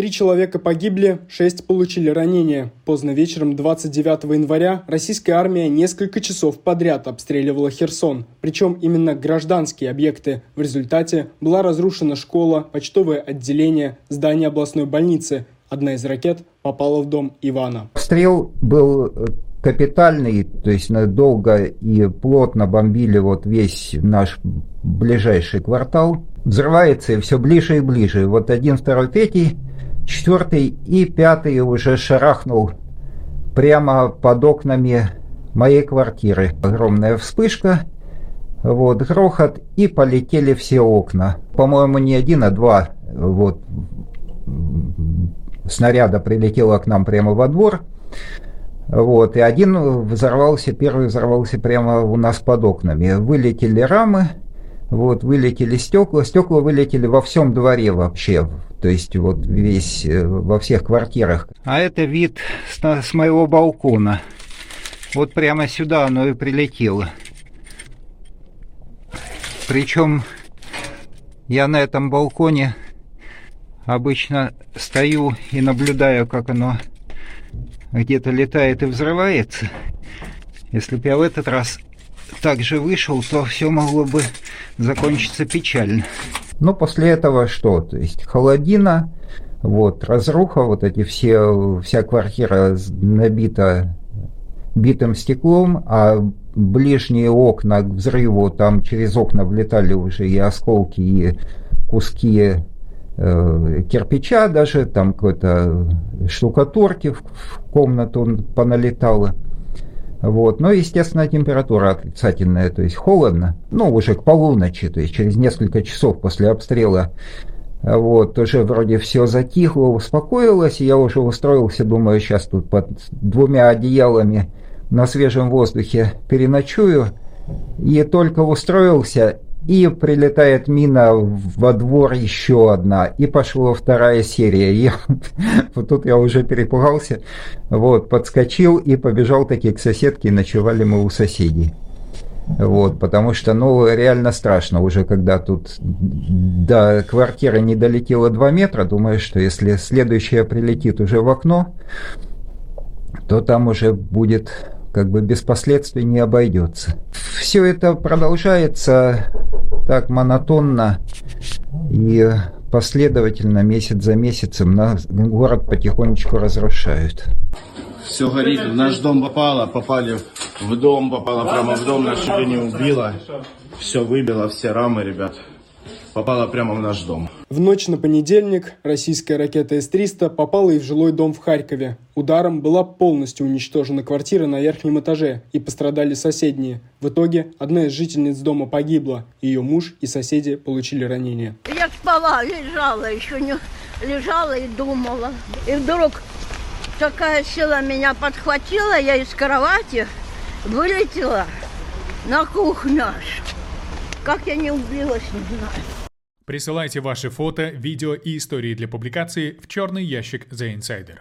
Три человека погибли, шесть получили ранения. Поздно вечером 29 января российская армия несколько часов подряд обстреливала Херсон. Причем именно гражданские объекты. В результате была разрушена школа, почтовое отделение, здание областной больницы. Одна из ракет попала в дом Ивана. Обстрел был э, капитальный, то есть долго и плотно бомбили вот весь наш ближайший квартал. Взрывается и все ближе и ближе. Вот один, второй, третий четвертый и пятый уже шарахнул прямо под окнами моей квартиры. Огромная вспышка, вот, грохот, и полетели все окна. По-моему, не один, а два вот, снаряда прилетело к нам прямо во двор. Вот, и один взорвался, первый взорвался прямо у нас под окнами. Вылетели рамы, вот, вылетели стекла. Стекла вылетели во всем дворе вообще. То есть вот весь, э, во всех квартирах. А это вид с, с моего балкона. Вот прямо сюда оно и прилетело. Причем я на этом балконе обычно стою и наблюдаю, как оно где-то летает и взрывается. Если бы я в этот раз также вышел, то все могло бы закончиться печально. Но после этого что? То есть холодина, вот, разруха, вот эти все, вся квартира набита битым стеклом, а ближние окна к взрыву, там через окна влетали уже и осколки, и куски э, кирпича даже, там какой-то штукатурки в, в комнату поналетало. Вот. Но, естественно, температура отрицательная, то есть холодно. Ну, уже к полуночи, то есть через несколько часов после обстрела вот, уже вроде все затихло, успокоилось, и я уже устроился, думаю, сейчас тут под двумя одеялами на свежем воздухе переночую. И только устроился, и прилетает мина во двор еще одна, и пошла вторая серия. И вот тут я уже перепугался, вот, подскочил и побежал таки к соседке, ночевали мы у соседей. Вот, потому что, ну, реально страшно уже, когда тут до квартиры не долетело 2 метра, думаю, что если следующая прилетит уже в окно, то там уже будет как бы без последствий не обойдется. Все это продолжается так монотонно и последовательно месяц за месяцем на город потихонечку разрушают. Все горит, в наш дом попало, попали в дом, попало прямо в дом, чуть не убило. Все выбило, все рамы, ребят попала прямо в наш дом. В ночь на понедельник российская ракета С-300 попала и в жилой дом в Харькове. Ударом была полностью уничтожена квартира на верхнем этаже и пострадали соседние. В итоге одна из жительниц дома погибла. Ее муж и соседи получили ранения. Я спала, лежала, еще не лежала и думала. И вдруг такая сила меня подхватила, я из кровати вылетела на кухню. Как я не убилась, не знаю. Присылайте ваши фото, видео и истории для публикации в черный ящик The Insider.